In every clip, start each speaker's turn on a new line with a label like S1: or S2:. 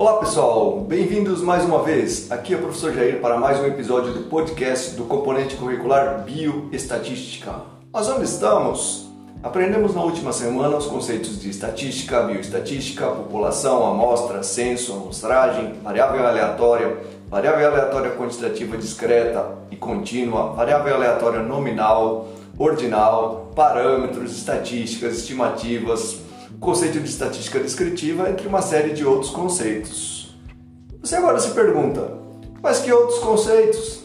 S1: Olá pessoal, bem-vindos mais uma vez. Aqui é o professor Jair para mais um episódio do podcast do componente curricular Bioestatística. Mas onde estamos? Aprendemos na última semana os conceitos de estatística, bioestatística, população, amostra, censo, amostragem, variável aleatória, variável aleatória quantitativa discreta e contínua, variável aleatória nominal, ordinal, parâmetros, estatísticas, estimativas, conceito de estatística descritiva, entre uma série de outros conceitos. Você agora se pergunta, mas que outros conceitos?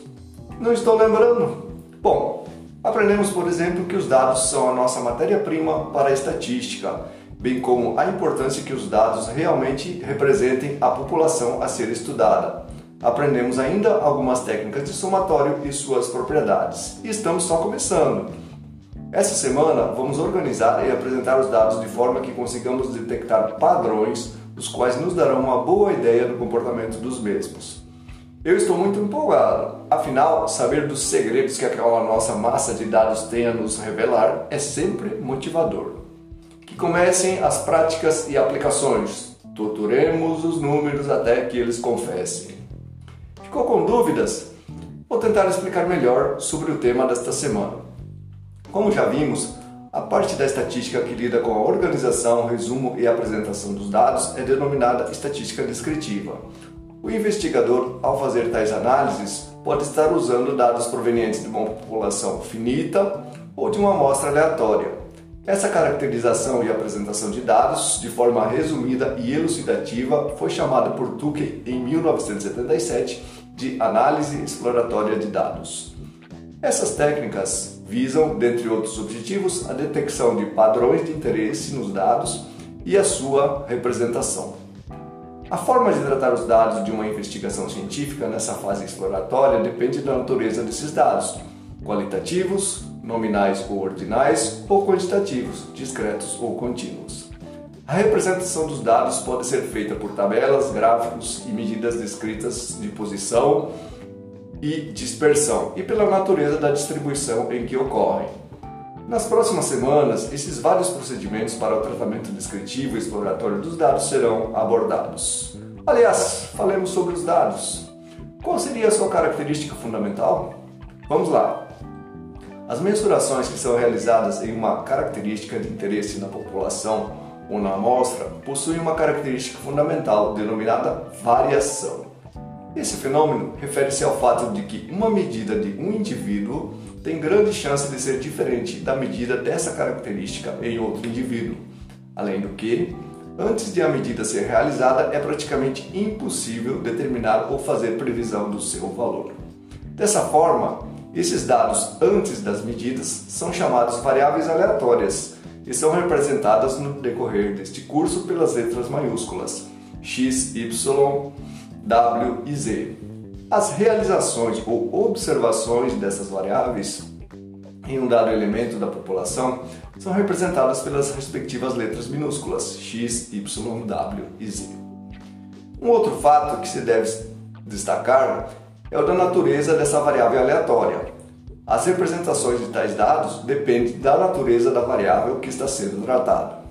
S1: Não estou lembrando. Bom, aprendemos, por exemplo, que os dados são a nossa matéria-prima para a estatística, bem como a importância que os dados realmente representem a população a ser estudada. Aprendemos ainda algumas técnicas de somatório e suas propriedades. E estamos só começando. Essa semana vamos organizar e apresentar os dados de forma que consigamos detectar padrões, os quais nos darão uma boa ideia do comportamento dos mesmos. Eu estou muito empolgado, afinal, saber dos segredos que aquela nossa massa de dados tem a nos revelar é sempre motivador. Que comecem as práticas e aplicações, torturemos os números até que eles confessem. Ficou com dúvidas? Vou tentar explicar melhor sobre o tema desta semana. Como já vimos, a parte da estatística que lida com a organização, resumo e apresentação dos dados é denominada estatística descritiva. O investigador, ao fazer tais análises, pode estar usando dados provenientes de uma população finita ou de uma amostra aleatória. Essa caracterização e apresentação de dados, de forma resumida e elucidativa, foi chamada por Tukey em 1977 de análise exploratória de dados. Essas técnicas visam, dentre outros objetivos, a detecção de padrões de interesse nos dados e a sua representação. A forma de tratar os dados de uma investigação científica nessa fase exploratória depende da natureza desses dados, qualitativos, nominais ou ordinais, ou quantitativos, discretos ou contínuos. A representação dos dados pode ser feita por tabelas, gráficos e medidas descritas de posição, e dispersão e pela natureza da distribuição em que ocorrem. Nas próximas semanas, esses vários procedimentos para o tratamento descritivo e exploratório dos dados serão abordados. Aliás, falemos sobre os dados. Qual seria a sua característica fundamental? Vamos lá! As mensurações que são realizadas em uma característica de interesse na população ou na amostra possuem uma característica fundamental denominada variação. Esse fenômeno refere-se ao fato de que uma medida de um indivíduo tem grande chance de ser diferente da medida dessa característica em outro indivíduo. Além do que, antes de a medida ser realizada, é praticamente impossível determinar ou fazer previsão do seu valor. Dessa forma, esses dados antes das medidas são chamados variáveis aleatórias e são representadas no decorrer deste curso pelas letras maiúsculas x, y, W e Z. As realizações ou observações dessas variáveis em um dado elemento da população são representadas pelas respectivas letras minúsculas x, y, w e z. Um outro fato que se deve destacar é o da natureza dessa variável aleatória. As representações de tais dados dependem da natureza da variável que está sendo tratada.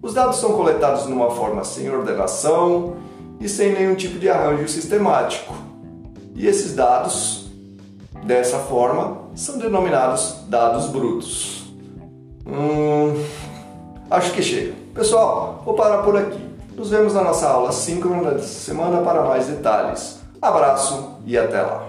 S1: Os dados são coletados numa forma sem ordenação e sem nenhum tipo de arranjo sistemático. E esses dados, dessa forma, são denominados dados brutos. Hum, acho que chega. Pessoal, vou parar por aqui. Nos vemos na nossa aula síncrona dessa semana para mais detalhes. Abraço e até lá!